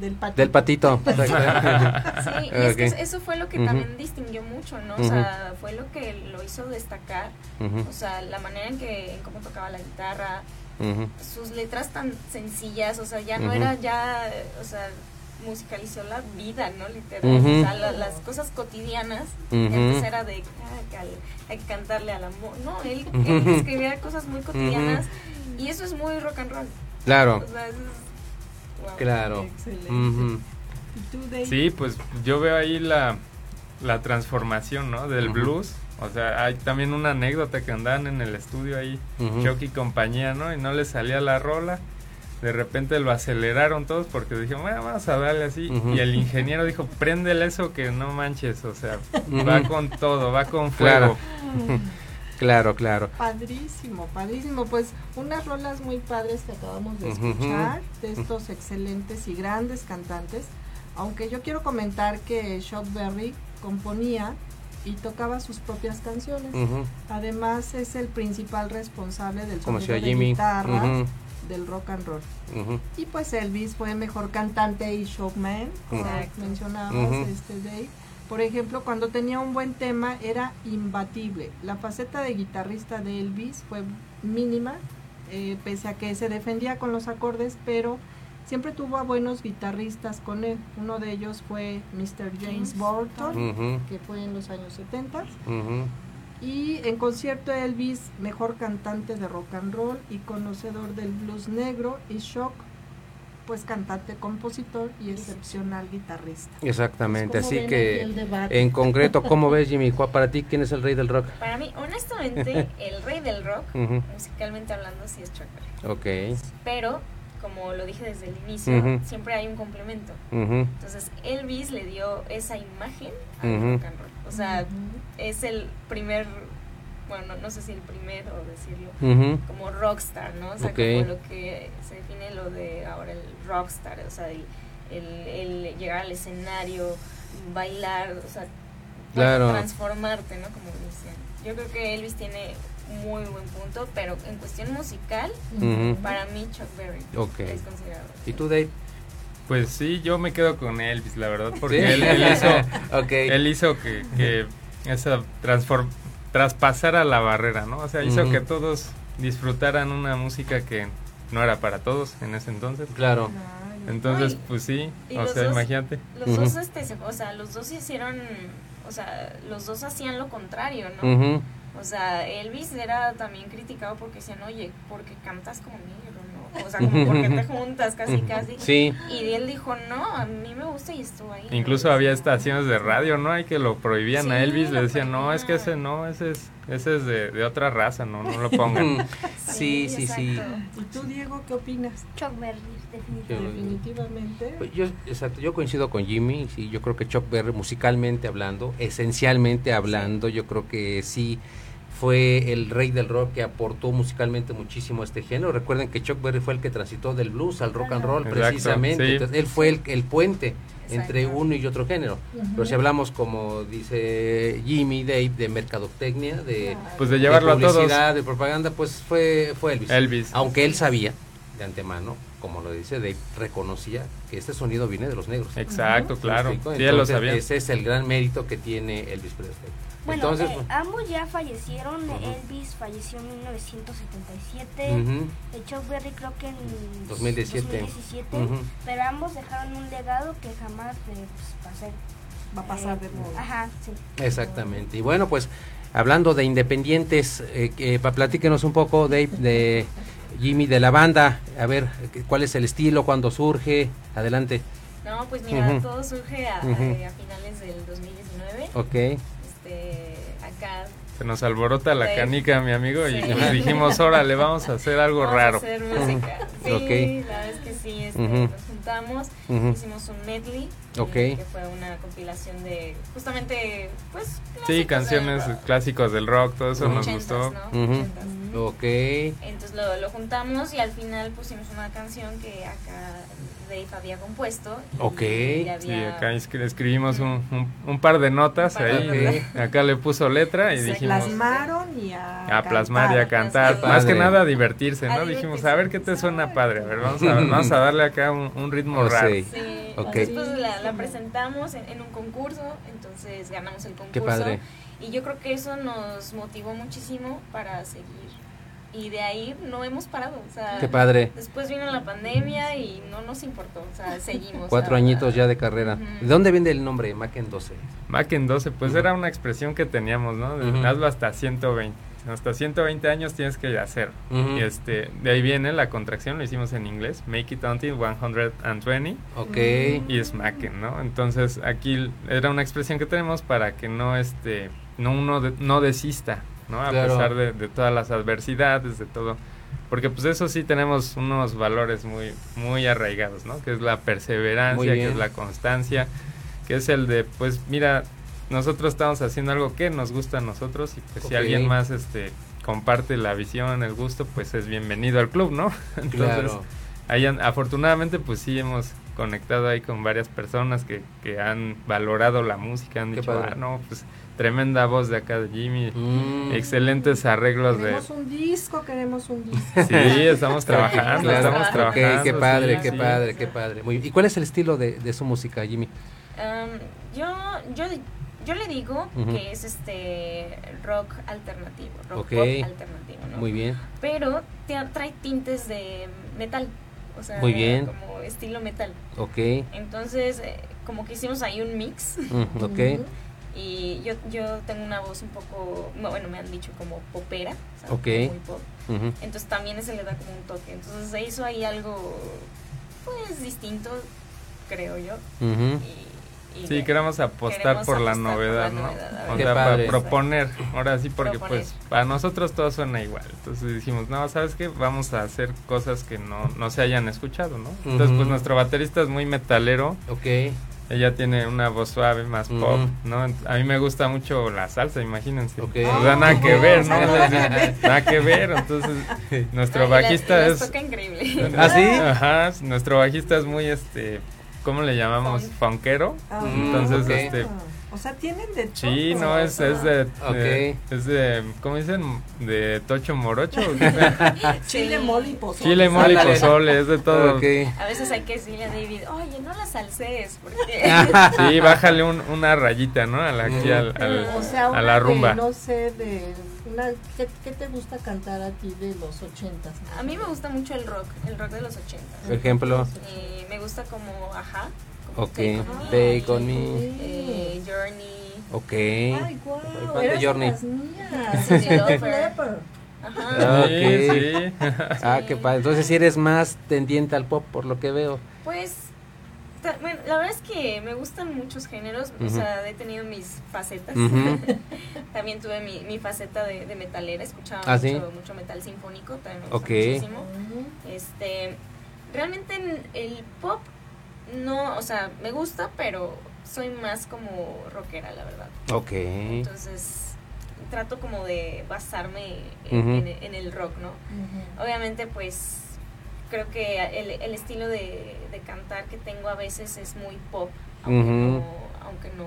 del, patito. Del patito. sí, y es que eso fue lo que también distinguió mucho, ¿no? O sea, fue lo que lo hizo destacar, o sea, la manera en que, en cómo tocaba la guitarra, sus letras tan sencillas, o sea, ya no era ya, o sea, musicalizó la vida, ¿no? Literal, o sea, las cosas cotidianas, antes era de, ah, hay que cantarle al amor, no, él, escribía cosas muy cotidianas y eso es muy rock and roll. Claro. O sea, eso es, claro. Excelente. Sí, pues yo veo ahí la, la transformación, ¿no? Del blues o sea, hay también una anécdota que andaban en el estudio ahí, Chucky y compañía, ¿no? Y no le salía la rola. De repente lo aceleraron todos porque dijeron, bueno, vamos a darle así. Y el ingeniero dijo, préndele eso que no manches. O sea, va con todo, va con fuego. Claro. claro, Padrísimo, padrísimo. Pues unas rolas muy padres que acabamos de escuchar de estos excelentes y grandes cantantes. Aunque yo quiero comentar que Shock Berry componía y tocaba sus propias canciones. Además es el principal responsable del sonido de guitarra del rock and roll. Y pues Elvis fue el mejor cantante y showman, como mencionabas, este Dave. Por ejemplo, cuando tenía un buen tema era imbatible. La faceta de guitarrista de Elvis fue mínima, eh, pese a que se defendía con los acordes, pero siempre tuvo a buenos guitarristas con él. Uno de ellos fue Mr. James Burton, que fue en los años 70. Y en concierto Elvis, mejor cantante de rock and roll y conocedor del blues negro, y Shock pues cantante, compositor y excepcional guitarrista. Exactamente, Pues, ¿cómo así que en concreto, ¿cómo ves Jimmy? ¿Cuál- Para ti, ¿quién es el rey del rock? Para mí, honestamente, el rey del rock, musicalmente hablando, sí es Chuck Berry. Ok. Pero, como lo dije desde el inicio, siempre hay un complemento. Entonces, Elvis le dio esa imagen al Ujú. rock and roll. O sea, es el primer, bueno, no, no sé si el primero decirlo, como rockstar, ¿no? O sea, como lo que se define lo de ahora el rockstar, o sea, el, el, el llegar al escenario, bailar, o sea, Claro. transformarte, ¿no? Como dicen. Yo creo que Elvis tiene muy buen punto, pero en cuestión musical, para mí Chuck Berry es considerado. ¿Y tú, Dave? Pues sí, yo me quedo con Elvis, la verdad, porque ¿Sí? él, él hizo, él hizo que, que esa transform, traspasara la barrera, ¿no? O sea, hizo que todos disfrutaran una música que no era para todos en ese entonces. Claro. Entonces, No, y- pues sí, o sea, dos- imagínate. Los dos, este, se- o sea, los dos hicieron, o sea, los dos hacían lo contrario, ¿no? O sea, Elvis era también criticado porque decían, oye, porque cantas como negro, ¿no? O sea, como porque te juntas casi, casi. Sí. Y él dijo, no, a mí me gusta y estuvo ahí. Incluso había estaciones de radio, ¿no? Hay que lo prohibían a Elvis, le decían, no, es que ese no, ese es, ese es de, de otra raza, no, no lo pongan. Sí, sí, sí. ¿Y tú, Diego, qué opinas? Chuck Berry, definitivamente. Pues Yo, exacto, yo coincido con Jimmy, sí, yo creo que Chuck Berry musicalmente hablando, esencialmente hablando, yo creo que sí fue el rey del rock que aportó musicalmente muchísimo a este género. Recuerden que Chuck Berry fue el que transitó del blues al rock and roll Exacto, precisamente. sí. Entonces, él fue el, el puente entre uno y otro género. Pero si hablamos como dice Jimmy, Dave, de mercadotecnia, de, Pues de llevarlo a todos. publicidad, de propaganda, pues fue, fue Elvis. Elvis. Aunque él sabía de antemano, como lo dice Dave, reconocía que este sonido viene de los negros. Exacto, ¿Sí me claro. Sí, él lo Entonces, sabía. Ese es el gran mérito que tiene Elvis Presley. Bueno, Entonces, eh, pues, ambos ya fallecieron. Elvis falleció en 1977. Ujú. eh, Chuck Berry creo que en 2017. 2017, Ujú. Pero ambos dejaron un legado que jamás eh, pues, va a ser. Va a pasar eh, de moda. Ajá, sí. Exactamente. Y bueno, pues hablando de independientes, eh, que, pa- platíquenos un poco, Dave, de Jimmy, de la banda. A ver, ¿cuál es el estilo? ¿Cuándo surge? Adelante. No, pues mira, Ujú. todo surge a, Ujú. a- a finales del 2019. Ok. Este, acá Se nos alborota la Sí. canica, mi amigo, y Sí. pues dijimos, órale, vamos a hacer algo Vamos raro. A hacer música. Sí, Ok. la verdad es que sí, este, nos juntamos, hicimos un medley, eh, Ok. que fue una compilación de justamente, pues, Sí, canciones del rock. clásicos del rock, todo eso nos gustó. ¿no? Ujú. Ochentas. Ok. Entonces lo, lo juntamos y al final pusimos una canción que acá Dave había compuesto. y Ok. Sí, había- acá escri- escribimos un, un- un par de notas par de ahí. notas. Acá le puso letra y Se dijimos plasmaron y a, a plasmar y a cantar. Más que nada a divertirse, A ¿no? Dijimos, a ver qué te suena padre. A ver, vamos a, vamos a darle acá un, un ritmo Oh, raro. sí. Sí, Ok. después la, la presentamos en, en un concurso, entonces ganamos el concurso. Qué padre. Y yo creo que eso nos motivó muchísimo para seguir. Y de ahí no hemos parado. O sea, Qué padre. Después vino la pandemia y no nos importó. O sea, seguimos. Cuatro añitos ya de carrera. ¿De dónde viene el nombre Macken 12? Mac en 12, pues era una expresión que teníamos, ¿no? De Ujú. Hazlo hasta 120. Hasta 120 años tienes que hacer. Ujú. Y este, de ahí viene la contracción, lo hicimos en inglés. Make it until 120. Ok. Y es Macken, ¿no? Entonces aquí era una expresión que tenemos para que no, este, no uno de- no desista, ¿no? A Claro. pesar de, de todas las adversidades, de todo. Porque pues eso sí tenemos unos valores muy, muy arraigados, ¿no? Que es la perseverancia, que es la constancia, que es el de, pues mira, nosotros estamos haciendo algo que nos gusta a nosotros y pues si alguien más este comparte la visión, el gusto, pues es bienvenido al club, ¿no? Entonces, Claro. ahí han- afortunadamente pues sí hemos conectado ahí con varias personas que, que han valorado la música, han Qué dicho, padre. ah, no, pues tremenda voz de acá de Jimmy, Mm. excelentes arreglos de... Queremos un disco, queremos un disco. Sí, estamos trabajando, Claro. estamos trabajando. qué padre, sí, qué sí. padre, qué padre. Muy bien. ¿Y cuál es el estilo de, de su música, Jimmy? Um, yo, yo, yo le digo que es este rock alternativo, rock pop alternativo, ¿no? Muy bien. Pero te- trae tintes de metal, o sea, Muy bien. como estilo metal. Ok. Entonces, eh, como que hicimos ahí un mix. Mm, ok. Y yo, yo tengo una voz un poco, no, bueno, me han dicho como popera, o sea, Ok. muy pop. Entonces también ese le da como un toque. Entonces se hizo ahí algo pues distinto, creo yo. Y Sí, de- queremos apostar queremos por la por novedad, la ¿no? novedad, O sea, para padre. proponer, ahora sí, porque Proponer. pues para nosotros todo suena igual. Entonces dijimos, no, ¿sabes qué? Vamos a hacer cosas que no, no se hayan escuchado, ¿no? Entonces, pues nuestro baterista es muy metalero. Ok. Ella tiene una voz suave, más pop, ¿no? A mí me gusta mucho la salsa, imagínense. Ok. O sea, nada que Oh, ver, ¿no? nada. nada que ver. Entonces, nuestro Ay, y las- bajista y las es... toca increíble. ¿Ah, sí? Ajá, nuestro bajista es muy, este, ¿cómo le llamamos? Funkero. Ah, Entonces, este... O sea, tienen de todo. Sí, no, es, es de, Ok. de- es de, ¿cómo dicen? De Tocho Morocho. ¿o qué? Chile, mole y pozole. Chile, mole y pozole, es de todo. A veces hay que decirle a David, oye, no la salses, porque... Sí, bájale un- una rayita, ¿no? A la, aquí al, al- o sea, a una la de, rumba. no sé, de una, ¿qué, qué te gusta cantar a ti de los ochentas? A mí me gusta mucho el rock, el rock de los 80. Por ejemplo. Eh, me gusta como Ajá, Ok. Take On Me, eh, Journey, Ok. Ay, guau, ¿Cuál de eras Journey? las mías. Lauper. Leppard. Ajá. Ah, Sí, ok. sí. Ah, qué padre. Entonces sí eres más tendiente al pop por lo que veo. Pues, ta- bueno, la verdad es que me gustan muchos géneros, o Ujú. sea, he tenido mis facetas. Ujú. también tuve mi, mi faceta de, de metalera, escuchaba Ah, mucho, ¿sí? mucho metal sinfónico, también me gusta Ok. muchísimo. Este, realmente en el pop no, o sea, me gusta, pero soy más como rockera, la verdad. Ok. Entonces, trato como de basarme en, en- en el rock, ¿no? Obviamente, pues creo que el, el estilo de, de cantar que tengo a veces es muy pop, aunque, no, aunque no,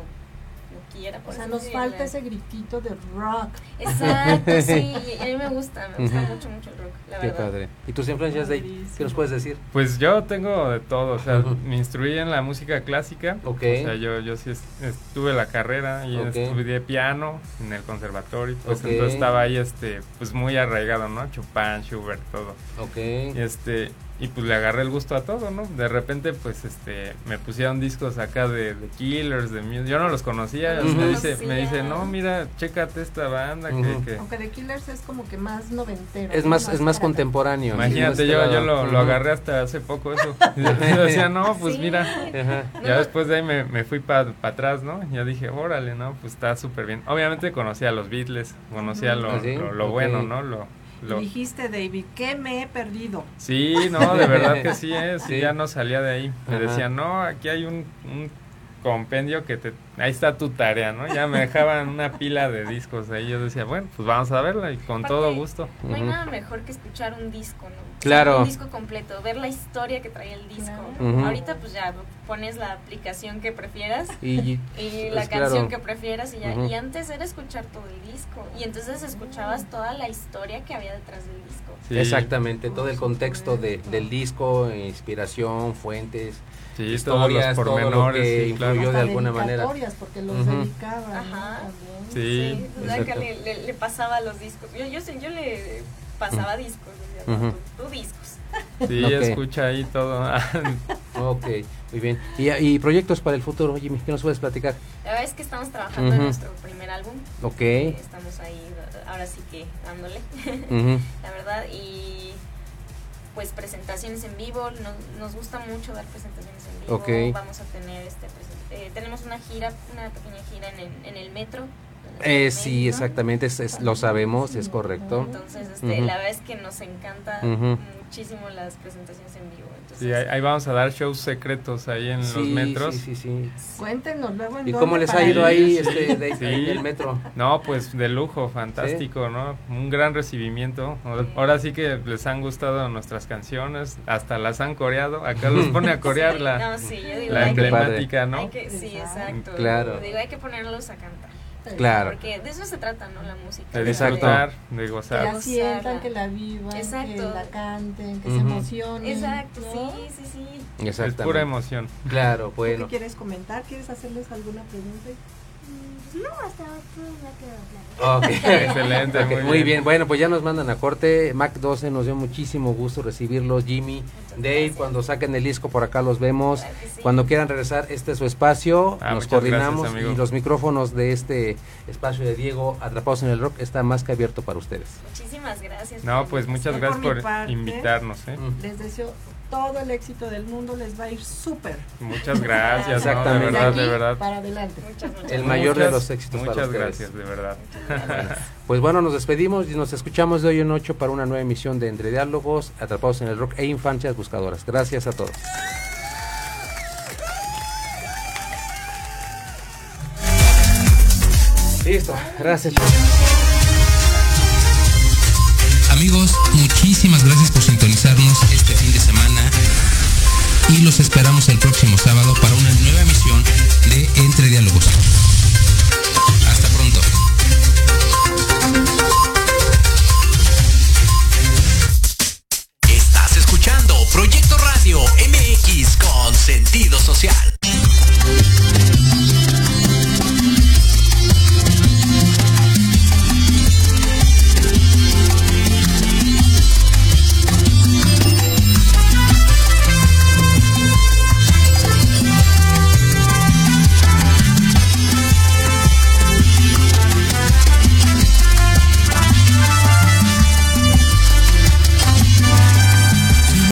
no quiera. por O sea, nos falta ese gritito de rock. Exacto, sí, y a mí me gusta, me gusta mucho, mucho el rock, la Qué verdad. padre. ¿Y tus influencias de ¿Qué nos puedes decir? Pues yo tengo de todo, o sea, me instruí en la música clásica. Ok. O sea, yo, yo sí es- estuve la carrera y estudié piano en el conservatorio. Pues Ok. entonces estaba ahí, este, pues muy arraigado, ¿no? Chopin, Schubert, todo. Ok. Y este, y pues le agarré el gusto a todo, ¿no? De repente, pues, este, me pusieron discos acá de, de Killers, de Muse. Yo no los conocía. Me, dice, me dice, no, mira, chécate esta banda que- Aunque The Killers es como que más noventero. Es más, es más contemporáneo. Imagínate, yo, yo lo, agarré hasta hace poco eso. Y yo decía, no, pues Sí. mira. Ajá. Ya después de ahí me, me fui para atrás, ¿no? Ya dije, órale, ¿no? Pues está súper bien. Obviamente conocía a los Beatles, conocía lo, ¿Ah, sí? lo, lo bueno, ¿no? Lo, lo- dijiste, David, ¿qué me he perdido? Sí, no, de verdad que sí es. Sí. Y ya no salía de ahí. Me decían, no, aquí hay un, un compendio que te... Ahí está tu tarea, ¿no? Ya me dejaban una pila de discos ahí. Yo decía, bueno, pues vamos a verla y con Aparte, todo gusto. No hay nada mejor que escuchar un disco, ¿no? Claro. Un disco completo, ver la historia que trae el disco. Ahorita pues ya pones la aplicación que prefieras Y, y la canción claro. que prefieras y ya. Y antes era escuchar todo el disco. Y entonces escuchabas toda la historia que había detrás del disco. Sí. Exactamente, todo el contexto de, del disco, inspiración, fuentes, Sí, historias, todos los todo lo pormenores. que sí, claro. influyó de alguna manera. porque los Ujú. dedicaban. ¿no? Ajá. También. Sí, o sea, que exacto. le, le- le pasaba los discos. Yo, yo, yo le pasaba discos. no, Ujú. tú, tú discos. Sí, Ok. escucha ahí todo. Ok, muy bien. ¿Y, y proyectos para el futuro, Jimmy? ¿Qué nos puedes platicar? La verdad es que estamos trabajando Ujú. en nuestro primer álbum. Ok. Estamos ahí, ahora sí que dándole. La verdad, y pues presentaciones en vivo. Nos, nos gusta mucho dar presentaciones en vivo. Ok. Vamos a tener este. eh, tenemos una gira, una pequeña gira en el, en el metro. Eh, sí, exactamente, es- es- lo sabemos, es correcto. Entonces, este, Ujú. la verdad es que nos encanta Ujú. muchísimo las presentaciones en vivo. Entonces, Sí, ahí, ahí vamos a dar shows secretos ahí en los Sí, metros. sí, sí, sí. Cuéntenos luego en ¿Y cómo les ha ido ahí este, de, sí. ahí del metro? No, pues de lujo, fantástico, ¿no? Un gran recibimiento. Ahora sí que les han gustado nuestras canciones, hasta las han coreado. Acá los pone a corear Sí, la, no, sí, yo digo, la hay que- emblemática, ¿no? que- sí, exacto. Claro. Digo, hay que ponerlos a cantar. Claro. Porque de eso se trata, ¿no? La música. De Exacto. disfrutar, de Que gozar. la sientan, que la vivan, Exacto. que la canten, que Ujú. se emocionen. Exacto, ¿no? sí, sí, sí. Es pura emoción. Claro, ¿Tú bueno. qué quieres comentar? ¿Quieres hacerles alguna pregunta? No, hasta todo me ha quedado claro. Ok. Excelente, Ok, muy muy, bien. bien. Bueno, pues ya nos mandan a corte. Mac 12 nos dio muchísimo gusto recibirlos. Jimmy, Dave, cuando saquen el disco por acá los vemos. Claro sí. Cuando quieran regresar, este es su espacio. Ah, nos coordinamos gracias, y los micrófonos de este espacio de Diego Atrapados en el Rock está más que abierto para ustedes. Muchísimas gracias. No, por pues muchas gracias Por por invitarnos, ¿eh? Les deseo todo el éxito del mundo, les va a ir súper. Muchas gracias, Exactamente. no, de verdad, De verdad. Para adelante. El mayor de Muchas- los éxitos para Muchas ustedes. gracias, de verdad. Pues bueno, nos despedimos y nos escuchamos de hoy en ocho para una nueva emisión de Entre Diálogos, Atrapados en el Rock e Infancias Buscadoras. Gracias a todos. Listo, gracias. Amigos, muchísimas gracias por sintonizarnos este fin de semana y los esperamos el próximo sábado para una nueva emisión de Entre Diálogos. Hasta pronto. Estás escuchando Proyecto Radio MX con sentido social.